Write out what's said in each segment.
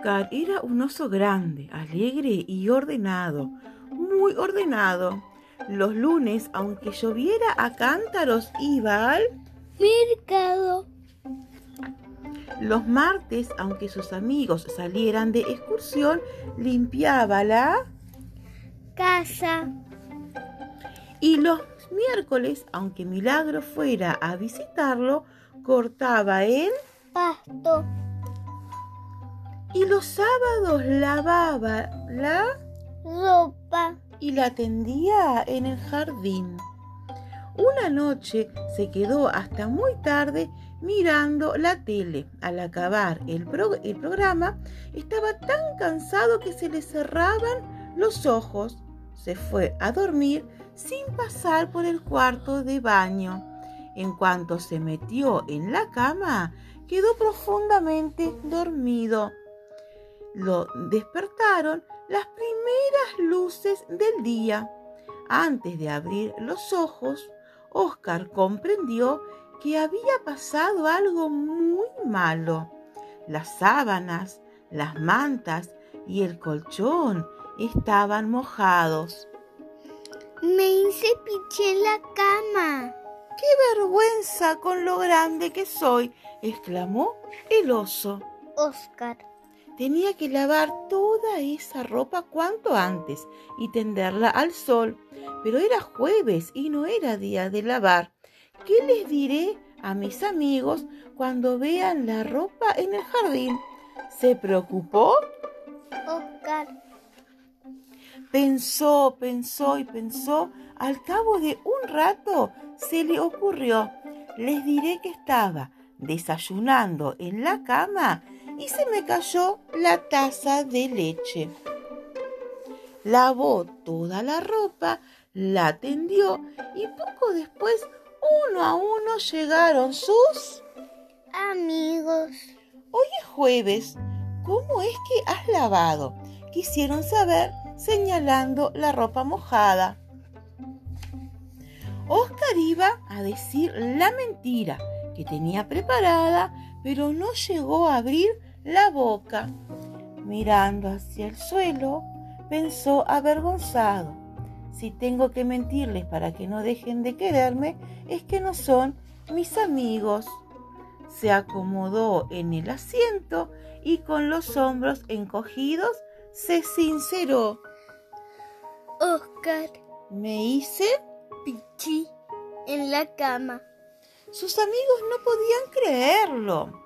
Oscar era un oso grande, alegre y ordenado, muy ordenado. Los lunes, aunque lloviera a cántaros, iba al mercado. Los martes, aunque sus amigos salieran de excursión, limpiaba la casa. Y los miércoles, aunque Milagro fuera a visitarlo, cortaba el pasto. Y los sábados lavaba la ropa y la tendía en el jardín. Una noche se quedó hasta muy tarde mirando la tele. Al acabar el, el, programa, estaba tan cansado que se le cerraban los ojos. Se fue a dormir sin pasar por el cuarto de baño. En cuanto se metió en la cama, quedó profundamente dormido. Lo despertaron las primeras luces del día. Antes de abrir los ojos, Oscar comprendió que había pasado algo muy malo. Las sábanas, las mantas y el colchón estaban mojados. Me hice piché en la cama. ¡Qué vergüenza con lo grande que soy! exclamó el oso. Oscar. Tenía que lavar toda esa ropa cuanto antes y tenderla al sol, pero era jueves y no era día de lavar. ¿Qué les diré a mis amigos cuando vean la ropa en el jardín? ¿Se preocupó? Oscar. Pensó, pensó y pensó. Al cabo de un rato se le ocurrió. Les diré que estaba desayunando en la cama y se me cayó la taza de leche. Lavó toda la ropa, la tendió y poco después uno a uno llegaron sus amigos. Hoy es jueves. ¿Cómo es que has lavado? Quisieron saber señalando la ropa mojada. Oscar iba a decir la mentira que tenía preparada, pero no llegó a abrir la boca. Mirando hacia el suelo, pensó avergonzado. Si tengo que mentirles para que no dejen de quererme, es que no son mis amigos. Se acomodó en el asiento y con los hombros encogidos se sinceró. Oscar, me hice pichi en la cama. Sus amigos no podían creerlo.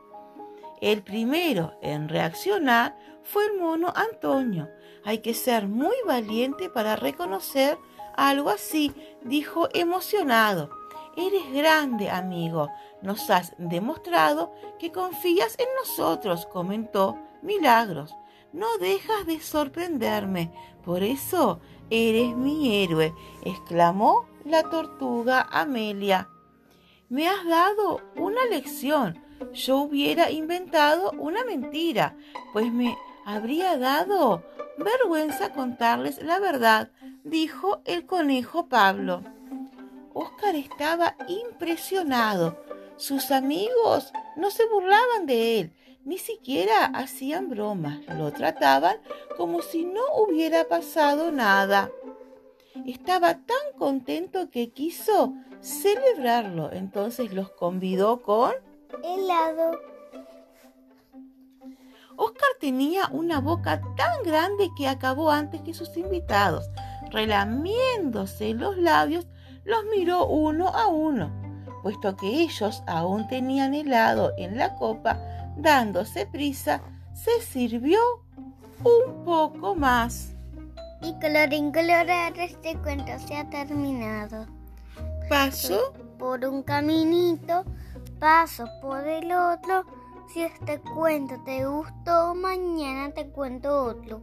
El primero en reaccionar fue el mono Antonio. Hay que ser muy valiente para reconocer algo así, dijo emocionado. Eres grande, amigo. Nos has demostrado que confías en nosotros, comentó Milagros. No dejas de sorprenderme. Por eso eres mi héroe, exclamó la tortuga Amelia. Me has dado una lección yo hubiera inventado una mentira, pues me habría dado vergüenza contarles la verdad, dijo el conejo Pablo. Oscar estaba impresionado. Sus amigos no se burlaban de él, ni siquiera hacían bromas, lo trataban como si no hubiera pasado nada. Estaba tan contento que quiso celebrarlo, entonces los convidó con helado. Oscar tenía una boca tan grande que acabó antes que sus invitados. Relamiéndose los labios, los miró uno a uno, puesto que ellos aún tenían helado en la copa, dándose prisa, se sirvió un poco más. Y colorín colorado, este cuento se ha terminado. Paso por un caminito paso por el otro. Si este cuento te gustó, mañana te cuento otro.